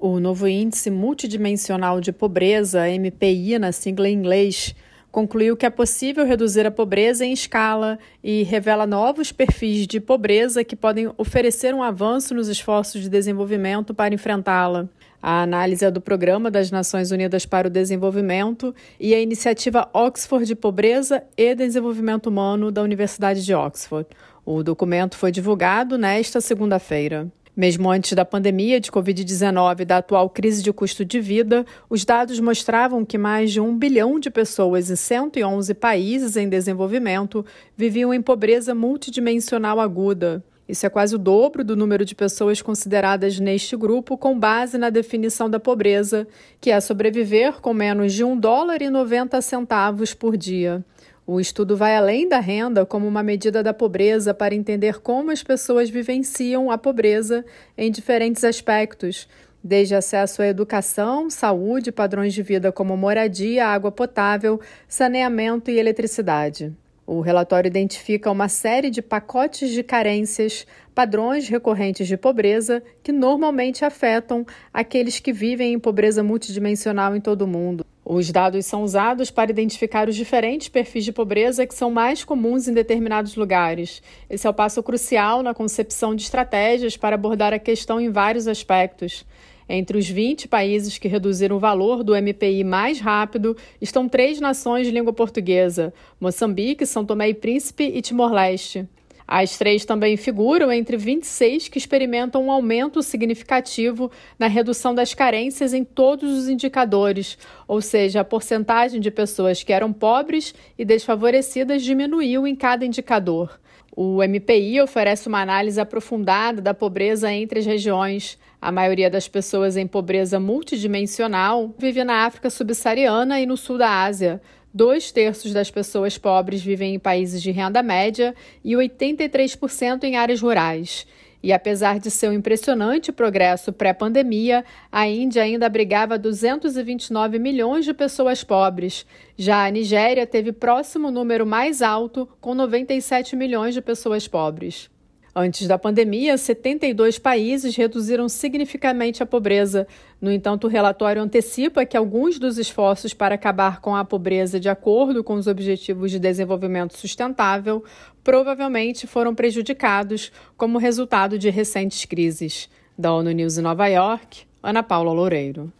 O novo Índice Multidimensional de Pobreza, MPI na sigla em inglês, concluiu que é possível reduzir a pobreza em escala e revela novos perfis de pobreza que podem oferecer um avanço nos esforços de desenvolvimento para enfrentá-la. A análise é do Programa das Nações Unidas para o Desenvolvimento e a iniciativa Oxford de Pobreza e Desenvolvimento Humano da Universidade de Oxford. O documento foi divulgado nesta segunda-feira. Mesmo antes da pandemia de Covid-19 e da atual crise de custo de vida, os dados mostravam que mais de um bilhão de pessoas em 111 países em desenvolvimento viviam em pobreza multidimensional aguda. Isso é quase o dobro do número de pessoas consideradas neste grupo com base na definição da pobreza, que é sobreviver com menos de um dólar e 90 centavos por dia. O estudo vai além da renda como uma medida da pobreza para entender como as pessoas vivenciam a pobreza em diferentes aspectos, desde acesso à educação, saúde, padrões de vida como moradia, água potável, saneamento e eletricidade. O relatório identifica uma série de pacotes de carências, padrões recorrentes de pobreza que normalmente afetam aqueles que vivem em pobreza multidimensional em todo o mundo. Os dados são usados para identificar os diferentes perfis de pobreza que são mais comuns em determinados lugares. Esse é o passo crucial na concepção de estratégias para abordar a questão em vários aspectos. Entre os 20 países que reduziram o valor do MPI mais rápido estão três nações de língua portuguesa: Moçambique, São Tomé e Príncipe e Timor-Leste. As três também figuram entre 26 que experimentam um aumento significativo na redução das carências em todos os indicadores, ou seja, a porcentagem de pessoas que eram pobres e desfavorecidas diminuiu em cada indicador. O MPI oferece uma análise aprofundada da pobreza entre as regiões. A maioria das pessoas em pobreza multidimensional vive na África subsaariana e no sul da Ásia. Dois terços das pessoas pobres vivem em países de renda média e 83% em áreas rurais. E apesar de seu impressionante progresso pré-pandemia, a Índia ainda abrigava 229 milhões de pessoas pobres. Já a Nigéria teve próximo número mais alto, com 97 milhões de pessoas pobres. Antes da pandemia, 72 países reduziram significativamente a pobreza. No entanto, o relatório antecipa que alguns dos esforços para acabar com a pobreza de acordo com os Objetivos de Desenvolvimento Sustentável provavelmente foram prejudicados como resultado de recentes crises. Da ONU News em Nova York, Ana Paula Loureiro.